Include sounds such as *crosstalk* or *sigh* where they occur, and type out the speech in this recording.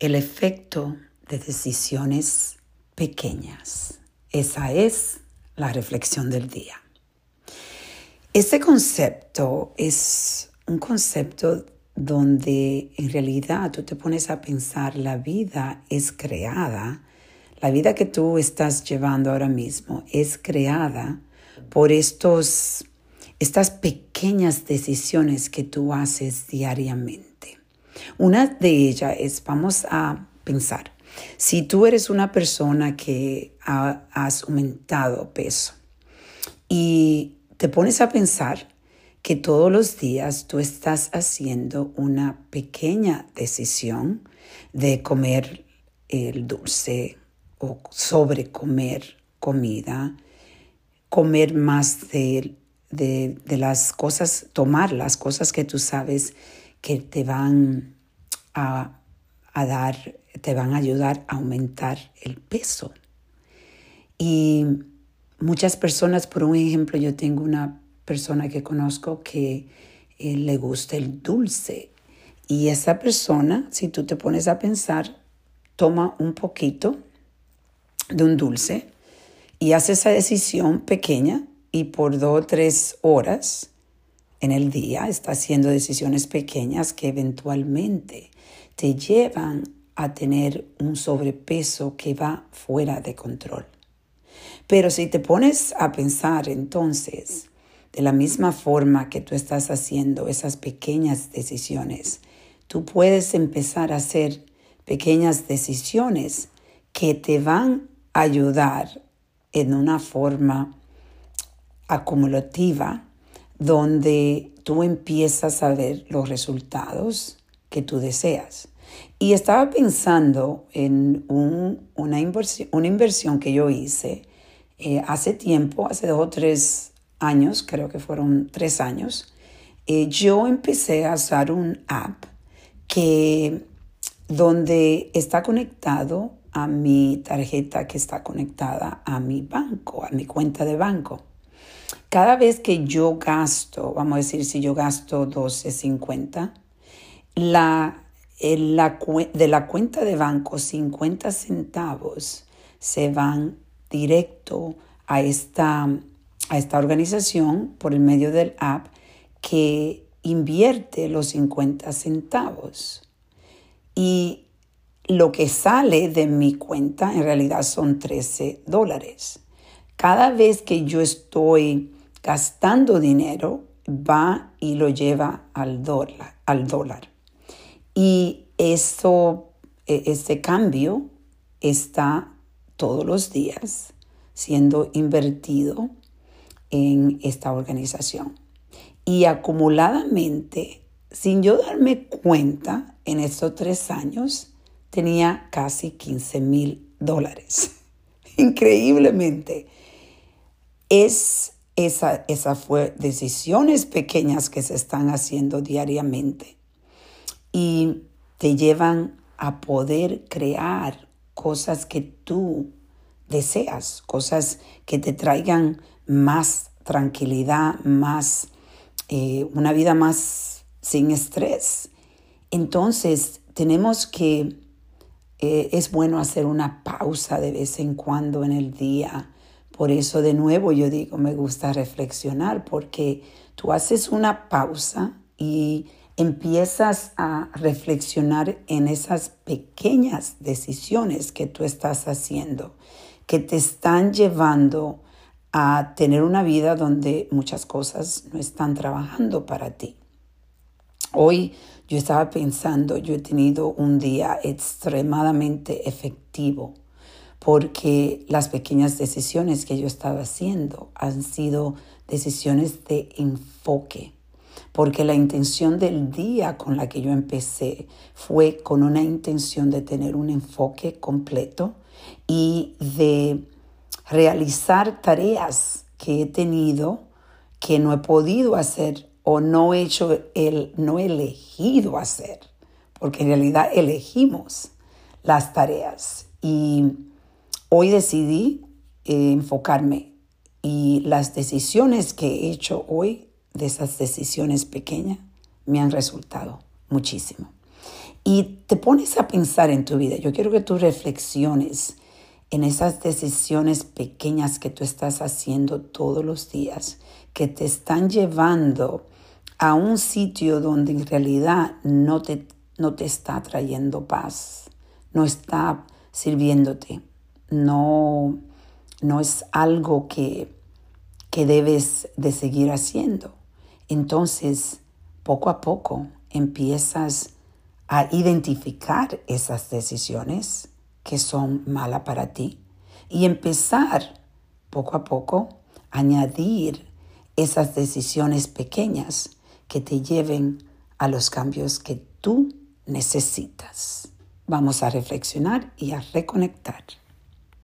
el efecto de decisiones pequeñas. Esa es la reflexión del día. Este concepto es un concepto donde en realidad tú te pones a pensar la vida es creada, la vida que tú estás llevando ahora mismo es creada por estos, estas pequeñas decisiones que tú haces diariamente. Una de ellas es, vamos a pensar, si tú eres una persona que has aumentado peso y te pones a pensar que todos los días tú estás haciendo una pequeña decisión de comer el dulce o sobre comer comida, comer más de, de, de las cosas, tomar las cosas que tú sabes que te van a, dar, te van a ayudar a aumentar el peso. Y muchas personas, por un ejemplo, yo tengo una persona que conozco que eh, le gusta el dulce. Y esa persona, si tú te pones a pensar, toma un poquito de un dulce y hace esa decisión pequeña y por dos o tres horas en el día está haciendo decisiones pequeñas que eventualmente te llevan a tener un sobrepeso que va fuera de control. Pero si te pones a pensar entonces, de la misma forma que tú estás haciendo esas pequeñas decisiones, tú puedes empezar a hacer pequeñas decisiones que te van a ayudar en una forma acumulativa donde tú empiezas a ver los resultados que tú deseas. Y estaba pensando en una, inversión, una, inversión, que yo hice eh, hace tiempo, hace dos o tres años, creo que fueron tres años, eh, yo empecé a usar un app que donde está conectado a mi tarjeta que está conectada a mi banco, a mi cuenta de banco. Cada vez que yo gasto, vamos a decir, si yo gasto 12.50, la, la, de la cuenta de banco 50 centavos se van directo a esta a esta organización por el medio del app que invierte los 50 centavos. Y lo que sale de mi cuenta en realidad son 13 dólares. Cada vez que yo estoy gastando dinero, va y lo lleva al dólar. Al dólar. Y eso, e, este cambio está todos los días siendo invertido en esta organización. Y acumuladamente, sin yo darme cuenta, en estos tres años tenía casi 15 mil dólares. *laughs* Increíblemente. Es esa, esa fue decisiones pequeñas que se están haciendo diariamente y te llevan a poder crear cosas que tú deseas, cosas que te traigan más tranquilidad, más, eh, una vida más sin estrés. Entonces, tenemos que, eh, es bueno hacer una pausa de vez en cuando en el día. Por eso, de nuevo, yo digo, me gusta reflexionar, porque tú haces una pausa y empiezas a reflexionar en esas pequeñas decisiones que tú estás haciendo, que te están llevando a tener una vida donde muchas cosas no están trabajando para ti. Hoy yo estaba pensando, yo he tenido un día extremadamente efectivo porque las pequeñas decisiones que yo estaba haciendo han sido decisiones de enfoque, porque la intención del día con la que yo empecé fue con una intención de tener un enfoque completo y de realizar tareas que he tenido que no he podido hacer o no he hecho el no he elegido hacer, porque en realidad elegimos las tareas. Y hoy decidí eh, enfocarme y las decisiones que he hecho hoy de esas decisiones pequeñas me han resultado muchísimo. y te pones a pensar en tu vida. Yo quiero que tú reflexiones en esas decisiones pequeñas que tú estás haciendo todos los días, que te están llevando a un sitio donde en realidad no te, no te está trayendo paz, no está sirviéndote, no, no es algo que, que debes de seguir haciendo. Entonces, poco a poco empiezas a identificar esas decisiones que son malas para ti y empezar poco a poco a añadir esas decisiones pequeñas que te lleven a los cambios que tú necesitas. Vamos a reflexionar y a reconectar.